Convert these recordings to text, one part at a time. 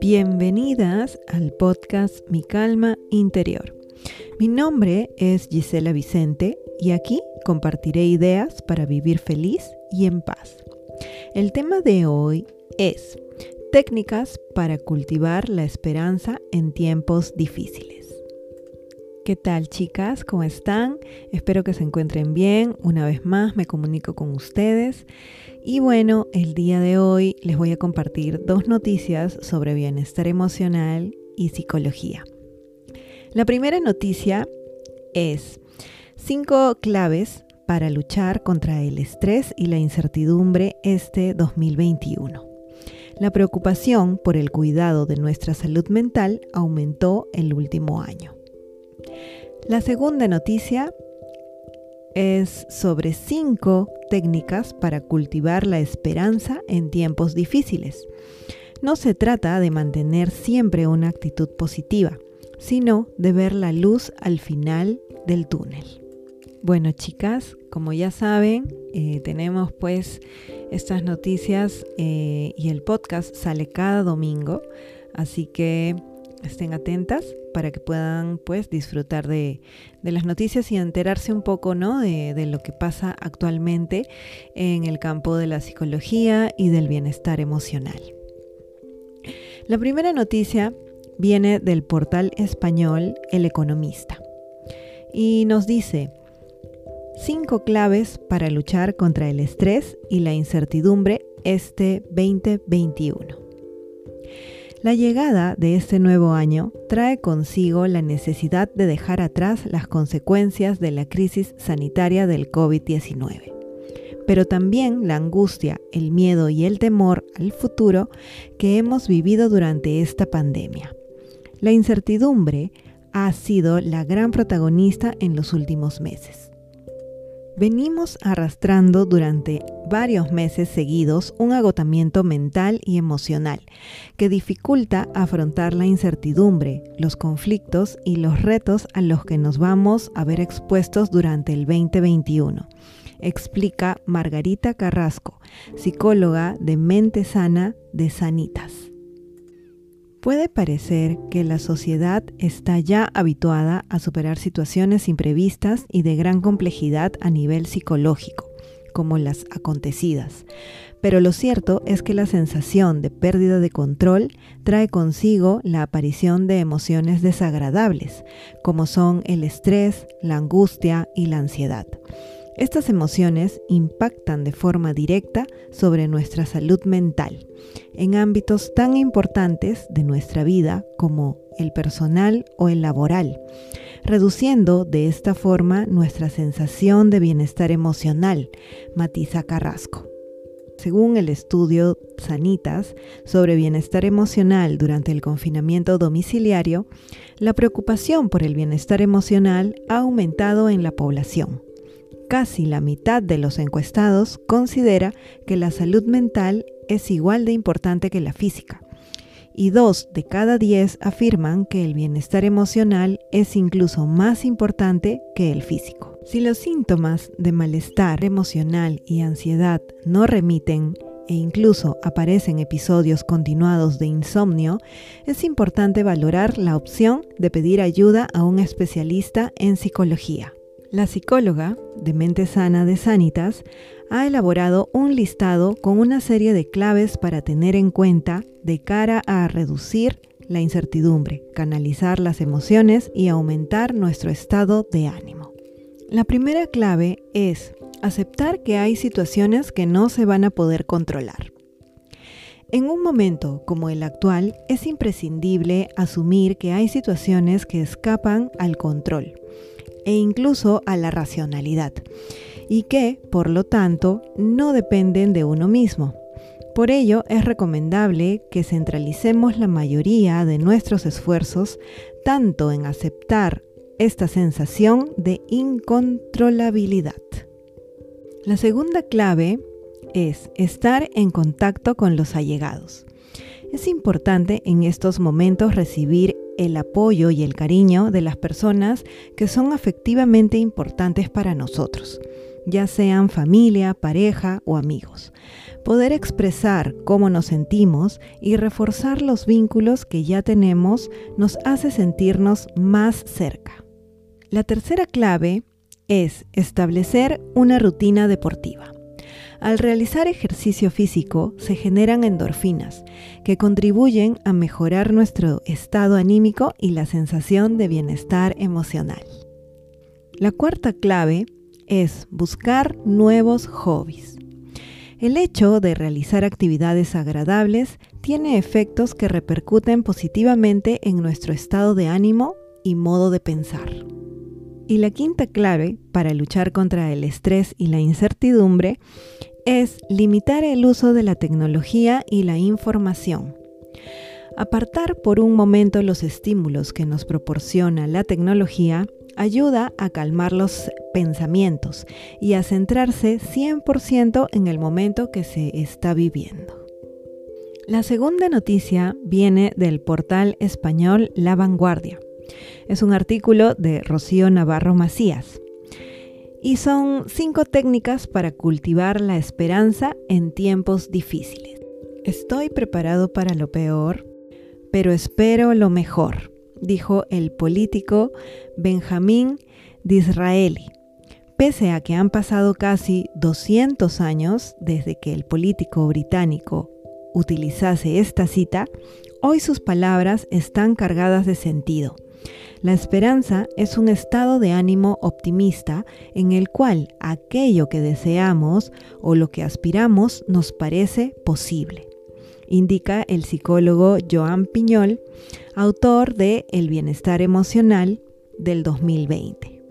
Bienvenidas al podcast Mi Calma Interior. Mi nombre es Gisela Vicente y aquí compartiré ideas para vivir feliz y en paz. El tema de hoy es técnicas para cultivar la esperanza en tiempos difíciles. ¿Qué tal chicas? ¿Cómo están? Espero que se encuentren bien. Una vez más me comunico con ustedes. Y bueno, el día de hoy les voy a compartir dos noticias sobre bienestar emocional y psicología. La primera noticia es cinco claves para luchar contra el estrés y la incertidumbre este 2021. La preocupación por el cuidado de nuestra salud mental aumentó el último año. La segunda noticia es sobre cinco técnicas para cultivar la esperanza en tiempos difíciles. No se trata de mantener siempre una actitud positiva, sino de ver la luz al final del túnel. Bueno chicas, como ya saben, eh, tenemos pues estas noticias eh, y el podcast sale cada domingo, así que estén atentas para que puedan pues disfrutar de, las noticias y enterarse un poco ¿no? de, de, lo que pasa actualmente en el campo de la psicología y del bienestar emocional. La primera noticia viene del portal español El Economista y nos dice, cinco claves para luchar contra el estrés y la incertidumbre este 2021. La llegada de este nuevo año trae consigo la necesidad de dejar atrás las consecuencias de la crisis sanitaria del COVID-19, pero también la angustia, el miedo y el temor al futuro que hemos vivido durante esta pandemia. La incertidumbre ha sido la gran protagonista en los últimos meses. Venimos arrastrando durante varios meses seguidos un agotamiento mental y emocional que dificulta afrontar la incertidumbre, los conflictos y los retos a los que nos vamos a ver expuestos durante el 2021, explica Margarita Carrasco, psicóloga de Mente Sana de Sanitas. Puede parecer que la sociedad está ya habituada a superar situaciones imprevistas y de gran complejidad a nivel psicológico, como las acontecidas. Pero lo cierto es que la sensación de pérdida de control trae consigo la aparición de emociones desagradables, como son el estrés, la angustia y la ansiedad. Estas emociones impactan de forma directa sobre nuestra salud mental en ámbitos tan importantes de nuestra vida como el personal o el laboral, reduciendo de esta forma nuestra sensación de bienestar emocional, matiza Carrasco. Según el estudio Sanitas sobre bienestar emocional durante el confinamiento domiciliario, la preocupación por el bienestar emocional ha aumentado en la población casi la mitad de los encuestados considera que la salud mental es igual de importante que la física. Y dos de cada diez afirman que el bienestar emocional es incluso más importante que el físico. Si los síntomas de malestar emocional y ansiedad no remiten e incluso aparecen episodios continuados de insomnio, es importante valorar la opción de pedir ayuda a un especialista en psicología. La psicóloga de Mente Sana de Sanitas ha elaborado un listado con una serie de claves para tener en cuenta de cara a reducir la incertidumbre, canalizar las emociones y aumentar nuestro estado de ánimo. La primera clave es aceptar que hay situaciones que no se van a poder controlar. En un momento como el actual es imprescindible asumir que hay situaciones que escapan al control e incluso a la racionalidad, y que, por lo tanto, no dependen de uno mismo. Por ello, es recomendable que centralicemos la mayoría de nuestros esfuerzos tanto en aceptar esta sensación de incontrolabilidad. La segunda clave es estar en contacto con los allegados. Es importante en estos momentos recibir el apoyo y el cariño de las personas que son afectivamente importantes para nosotros. ya sean familia, pareja o amigos. Poder expresar cómo nos sentimos y reforzar los vínculos que ya tenemos nos hace sentirnos más cerca. La tercera clave es establecer una rutina deportiva. Al realizar ejercicio físico se generan endorfinas que contribuyen a mejorar nuestro estado anímico y la sensación de bienestar emocional. La cuarta clave es buscar nuevos hobbies. El hecho de realizar actividades agradables tiene efectos que repercuten positivamente en nuestro estado de ánimo y modo de pensar. Y la quinta clave para luchar contra el estrés y la incertidumbre es limitar el uso de la tecnología y la información. Apartar por un momento los estímulos que nos proporciona la tecnología ayuda a calmar los pensamientos y a centrarse 100% en el momento que se está viviendo. La segunda noticia viene del portal español La Vanguardia. Es un artículo de Rocío Navarro Macías. Y son cinco técnicas para cultivar la esperanza en tiempos difíciles. Estoy preparado para lo peor, pero espero lo mejor dijo el político Benjamín Disraeli. Pese a que han pasado casi 200 años desde que el político británico utilizase esta cita, hoy sus palabras están cargadas de sentido. La esperanza es un estado de ánimo optimista en el cual aquello que deseamos o lo que aspiramos nos parece posible indica el psicólogo Joan Piñol, autor de El bienestar emocional del 2020.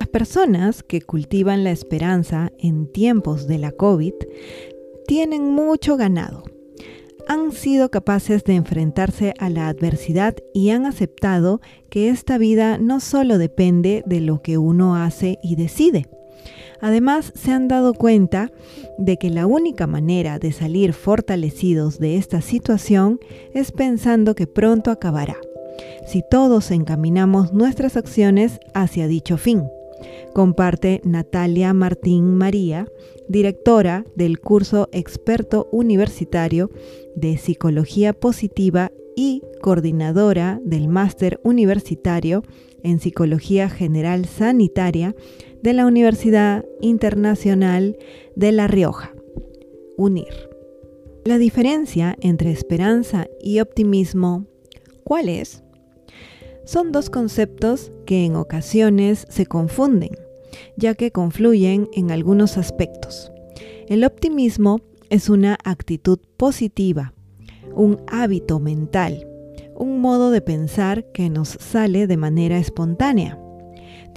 Las personas que cultivan la esperanza en tiempos de la COVID tienen mucho ganado. Han sido capaces de enfrentarse a la adversidad y han aceptado que esta vida no solo depende de lo que uno hace y decide, Además, se han dado cuenta de que la única manera de salir fortalecidos de esta situación es pensando que pronto acabará, si todos encaminamos nuestras acciones hacia dicho fin. Comparte Natalia Martín María, directora del curso experto universitario de Psicología Positiva y coordinadora del máster universitario en Psicología General Sanitaria de la Universidad Internacional de La Rioja, UNIR. La diferencia entre esperanza y optimismo, ¿cuál es? Son dos conceptos que en ocasiones se confunden, ya que confluyen en algunos aspectos. El optimismo es una actitud positiva, un hábito mental, un modo de pensar que nos sale de manera espontánea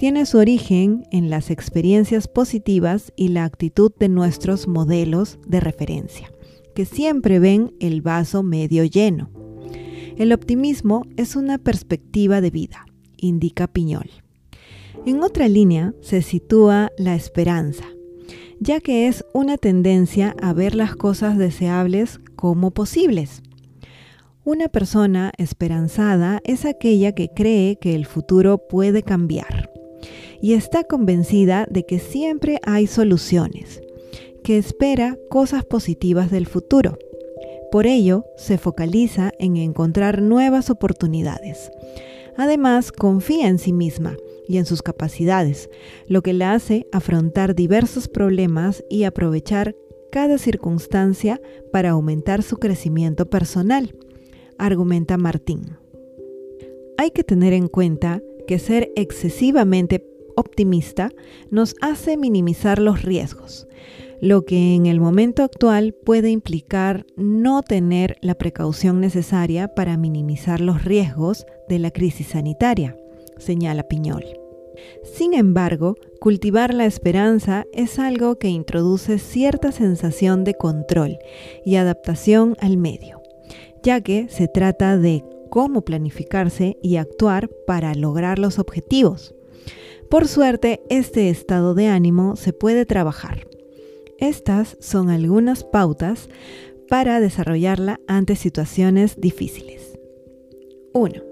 tiene su origen en las experiencias positivas y la actitud de nuestros modelos de referencia, que siempre ven el vaso medio lleno. El optimismo es una perspectiva de vida, indica Piñol. En otra línea se sitúa la esperanza, ya que es una tendencia a ver las cosas deseables como posibles. Una persona esperanzada es aquella que cree que el futuro puede cambiar y está convencida de que siempre hay soluciones, que espera cosas positivas del futuro. Por ello, se focaliza en encontrar nuevas oportunidades. Además, confía en sí misma y en sus capacidades, lo que la hace afrontar diversos problemas y aprovechar cada circunstancia para aumentar su crecimiento personal, argumenta Martín. Hay que tener en cuenta que ser excesivamente optimista nos hace minimizar los riesgos, lo que en el momento actual puede implicar no tener la precaución necesaria para minimizar los riesgos de la crisis sanitaria, señala Piñol. Sin embargo, cultivar la esperanza es algo que introduce cierta sensación de control y adaptación al medio, ya que se trata de cómo planificarse y actuar para lograr los objetivos. Por suerte, este estado de ánimo se puede trabajar. Estas son algunas pautas para desarrollarla ante situaciones difíciles. 1.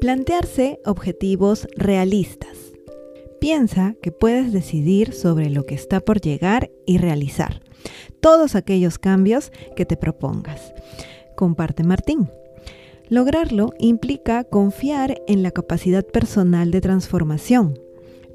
Plantearse objetivos realistas. Piensa que puedes decidir sobre lo que está por llegar y realizar todos aquellos cambios que te propongas. Comparte Martín. Lograrlo implica confiar en la capacidad personal de transformación,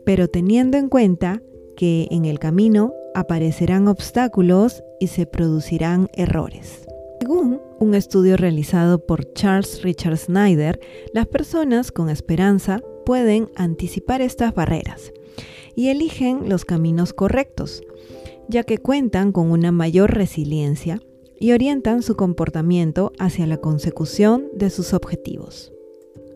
pero teniendo en cuenta que en el camino aparecerán obstáculos y se producirán errores. Según un estudio realizado por Charles Richard Snyder, las personas con esperanza pueden anticipar estas barreras y eligen los caminos correctos, ya que cuentan con una mayor resiliencia y orientan su comportamiento hacia la consecución de sus objetivos.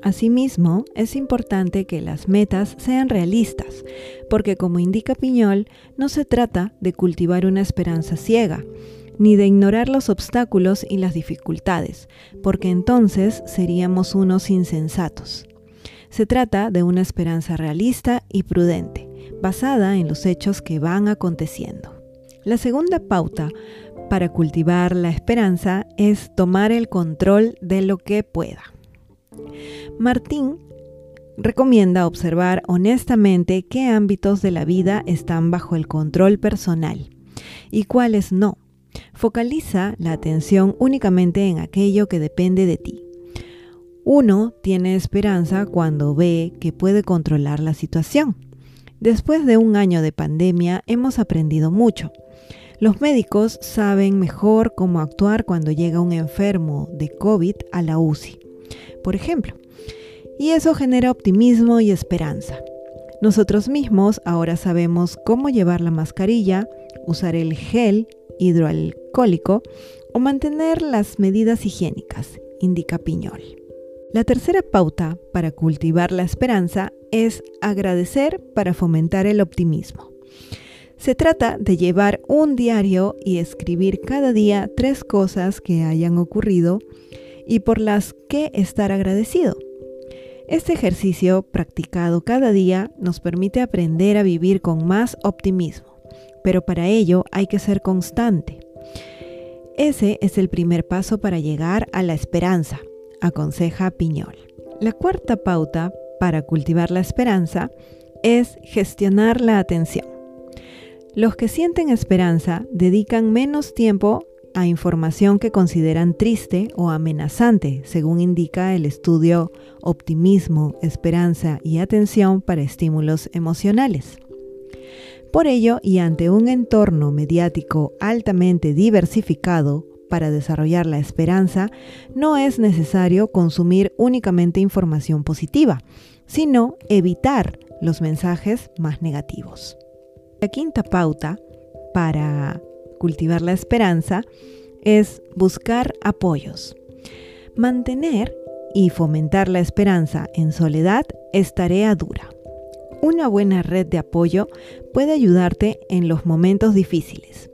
Asimismo, es importante que las metas sean realistas, porque como indica Piñol, no se trata de cultivar una esperanza ciega, ni de ignorar los obstáculos y las dificultades, porque entonces seríamos unos insensatos. Se trata de una esperanza realista y prudente, basada en los hechos que van aconteciendo. La segunda pauta para cultivar la esperanza es tomar el control de lo que pueda. Martín recomienda observar honestamente qué ámbitos de la vida están bajo el control personal y cuáles no. Focaliza la atención únicamente en aquello que depende de ti. Uno tiene esperanza cuando ve que puede controlar la situación. Después de un año de pandemia hemos aprendido mucho. Los médicos saben mejor cómo actuar cuando llega un enfermo de COVID a la UCI, por ejemplo. Y eso genera optimismo y esperanza. Nosotros mismos ahora sabemos cómo llevar la mascarilla, usar el gel hidroalcohólico o mantener las medidas higiénicas, indica Piñol. La tercera pauta para cultivar la esperanza es agradecer para fomentar el optimismo. Se trata de llevar un diario y escribir cada día tres cosas que hayan ocurrido y por las que estar agradecido. Este ejercicio practicado cada día nos permite aprender a vivir con más optimismo, pero para ello hay que ser constante. Ese es el primer paso para llegar a la esperanza, aconseja Piñol. La cuarta pauta para cultivar la esperanza es gestionar la atención. Los que sienten esperanza dedican menos tiempo a información que consideran triste o amenazante, según indica el estudio Optimismo, Esperanza y Atención para Estímulos Emocionales. Por ello, y ante un entorno mediático altamente diversificado para desarrollar la esperanza, no es necesario consumir únicamente información positiva, sino evitar los mensajes más negativos. La quinta pauta para cultivar la esperanza es buscar apoyos. Mantener y fomentar la esperanza en soledad es tarea dura. Una buena red de apoyo puede ayudarte en los momentos difíciles.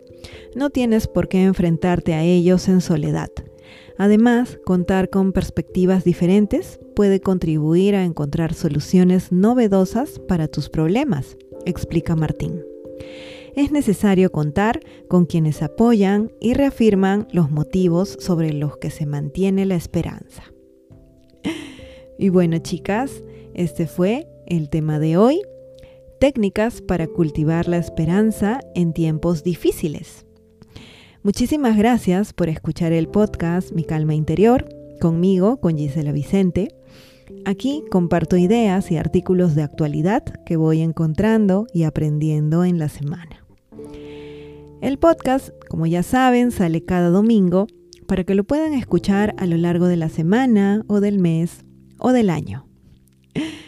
No tienes por qué enfrentarte a ellos en soledad. Además, contar con perspectivas diferentes puede contribuir a encontrar soluciones novedosas para tus problemas, explica Martín es necesario contar con quienes apoyan y reafirman los motivos sobre los que se mantiene la esperanza. Y bueno, chicas, este fue el tema de hoy. Técnicas para cultivar la esperanza en tiempos difíciles. Muchísimas gracias por escuchar el podcast Mi Calma Interior conmigo, con Gisela Vicente. Aquí comparto ideas y artículos de actualidad que voy encontrando y aprendiendo en la semana. El podcast, como ya saben, sale cada domingo para que lo puedan escuchar a lo largo de la semana o del mes o del año.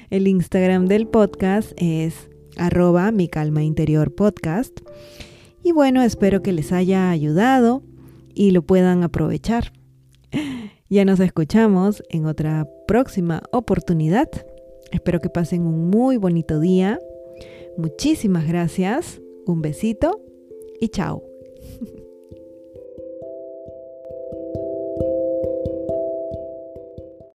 El Instagram del podcast es arroba mi calma interior podcast. Y bueno, espero que les haya ayudado y lo puedan aprovechar. Ya nos escuchamos en otra próxima oportunidad. Espero que pasen un muy bonito día. Muchísimas gracias. Un besito y chao.